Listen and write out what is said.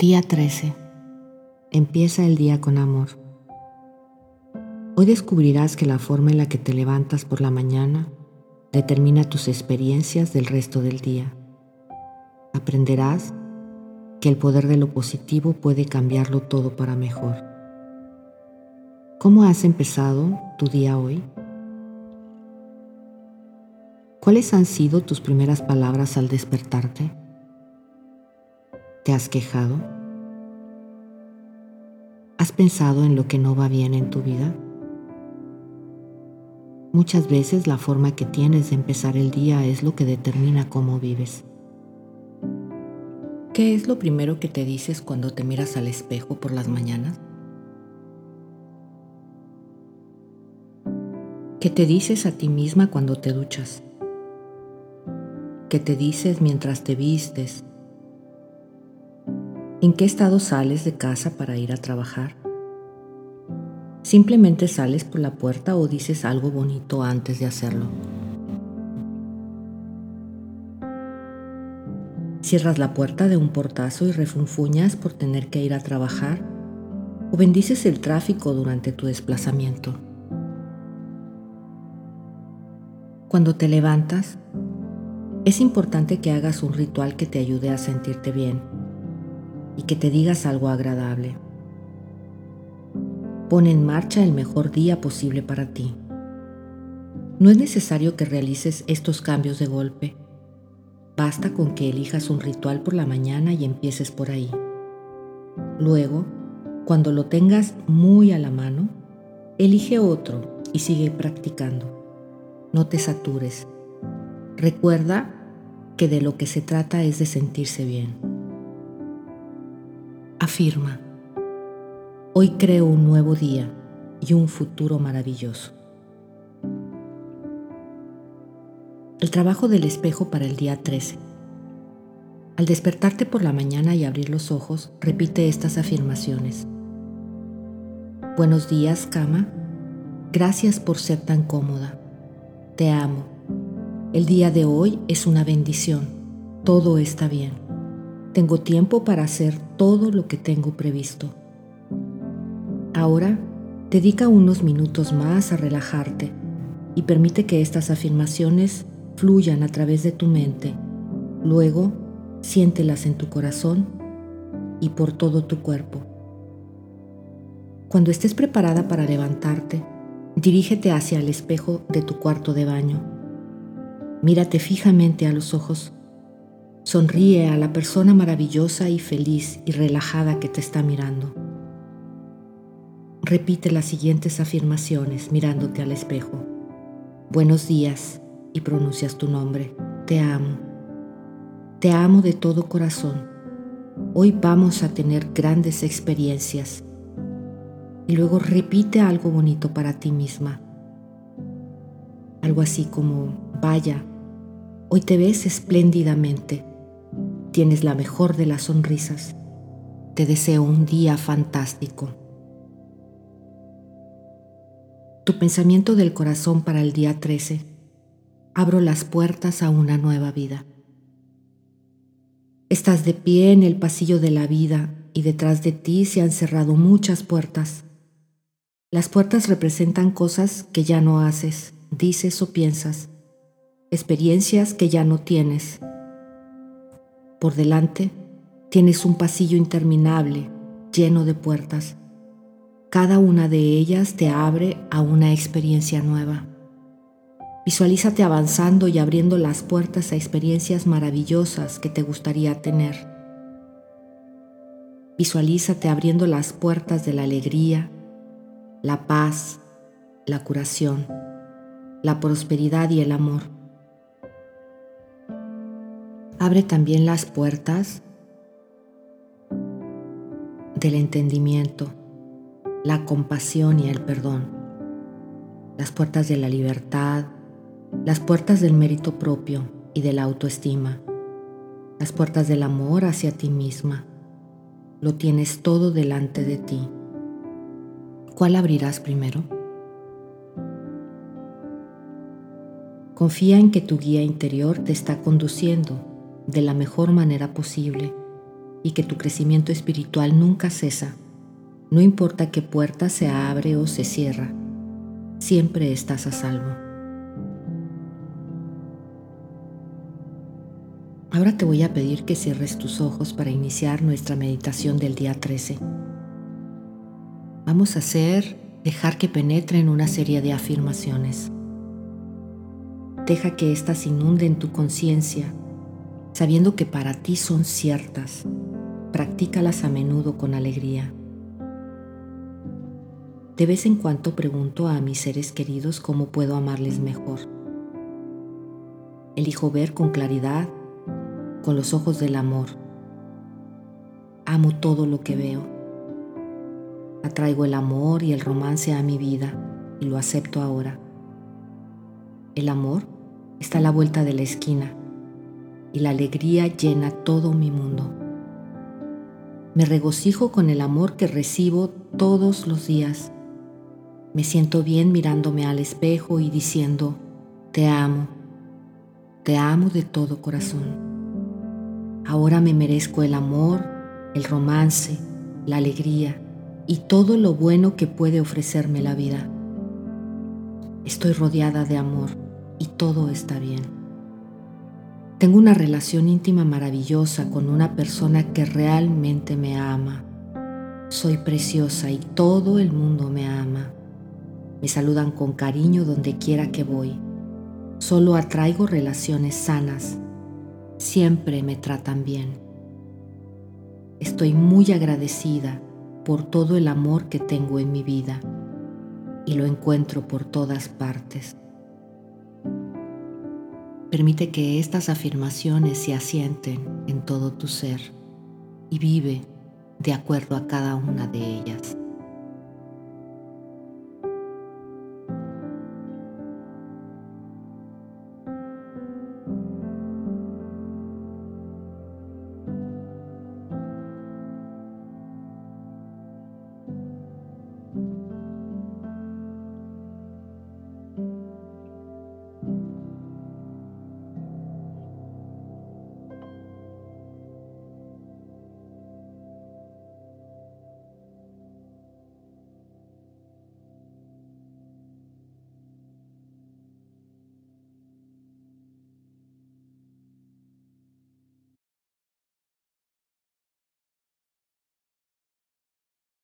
Día 13. Empieza el día con amor. Hoy descubrirás que la forma en la que te levantas por la mañana determina tus experiencias del resto del día. Aprenderás que el poder de lo positivo puede cambiarlo todo para mejor. ¿Cómo has empezado tu día hoy? ¿Cuáles han sido tus primeras palabras al despertarte? ¿Te has quejado? ¿Has pensado en lo que no va bien en tu vida? Muchas veces la forma que tienes de empezar el día es lo que determina cómo vives. ¿Qué es lo primero que te dices cuando te miras al espejo por las mañanas? ¿Qué te dices a ti misma cuando te duchas? ¿Qué te dices mientras te vistes ¿En qué estado sales de casa para ir a trabajar? ¿Simplemente sales por la puerta o dices algo bonito antes de hacerlo? ¿Cierras la puerta de un portazo y refunfuñas por tener que ir a trabajar? ¿O bendices el tráfico durante tu desplazamiento? Cuando te levantas, es importante que hagas un ritual que te ayude a sentirte bien y que te digas algo agradable. Pon en marcha el mejor día posible para ti. No es necesario que realices estos cambios de golpe. Basta con que elijas un ritual por la mañana y empieces por ahí. Luego, cuando lo tengas muy a la mano, elige otro y sigue practicando. No te satures. Recuerda que de lo que se trata es de sentirse bien afirma, hoy creo un nuevo día y un futuro maravilloso. El trabajo del espejo para el día 13. Al despertarte por la mañana y abrir los ojos, repite estas afirmaciones. Buenos días, cama. Gracias por ser tan cómoda. Te amo. El día de hoy es una bendición. Todo está bien. Tengo tiempo para hacer todo lo que tengo previsto. Ahora, dedica unos minutos más a relajarte y permite que estas afirmaciones fluyan a través de tu mente. Luego, siéntelas en tu corazón y por todo tu cuerpo. Cuando estés preparada para levantarte, dirígete hacia el espejo de tu cuarto de baño. Mírate fijamente a los ojos Sonríe a la persona maravillosa y feliz y relajada que te está mirando. Repite las siguientes afirmaciones mirándote al espejo. Buenos días y pronuncias tu nombre. Te amo. Te amo de todo corazón. Hoy vamos a tener grandes experiencias. Y luego repite algo bonito para ti misma. Algo así como, vaya, hoy te ves espléndidamente Tienes la mejor de las sonrisas. Te deseo un día fantástico. Tu pensamiento del corazón para el día 13. Abro las puertas a una nueva vida. Estás de pie en el pasillo de la vida y detrás de ti se han cerrado muchas puertas. Las puertas representan cosas que ya no haces, dices o piensas, experiencias que ya no tienes por delante tienes un pasillo interminable lleno de puertas. Cada una de ellas te abre a una experiencia nueva. Visualízate avanzando y abriendo las puertas a experiencias maravillosas que te gustaría tener. Visualízate abriendo las puertas de la alegría, la paz, la curación, la prosperidad y el amor abre también las puertas del entendimiento, la compasión y el perdón, las puertas de la libertad, las puertas del mérito propio y de la autoestima, las puertas del amor hacia ti misma. Lo tienes todo delante de ti. ¿Cuál abrirás primero? Confía en que tu guía interior te está conduciendo de la mejor manera posible y que tu crecimiento espiritual nunca cesa. No importa qué puerta se abre o se cierra, siempre estás a salvo. Ahora te voy a pedir que cierres tus ojos para iniciar nuestra meditación del día 13. Vamos a hacer dejar que penetren una serie de afirmaciones. Deja que éstas inunden tu conciencia, sabiendo que para ti son ciertas. Practícalas a menudo con alegría. De vez en cuando pregunto a mis seres queridos cómo puedo amarles mejor. Elijo ver con claridad, con los ojos del amor. Amo todo lo que veo. Atraigo el amor y el romance a mi vida y lo acepto ahora. El amor está a la vuelta de la esquina y la alegría llena todo mi mundo. Me regocijo con el amor que recibo todos los días. Me siento bien mirándome al espejo y diciendo, te amo, te amo de todo corazón. Ahora me merezco el amor, el romance, la alegría y todo lo bueno que puede ofrecerme la vida. Estoy rodeada de amor y todo está bien. Tengo una relación íntima maravillosa con una persona que realmente me ama. Soy preciosa y todo el mundo me ama. Me saludan con cariño donde quiera que voy. Solo atraigo relaciones sanas. Siempre me tratan bien. Estoy muy agradecida por todo el amor que tengo en mi vida y lo encuentro por todas partes. Permite que estas afirmaciones se asienten en todo tu ser y vive de acuerdo a cada una de ellas.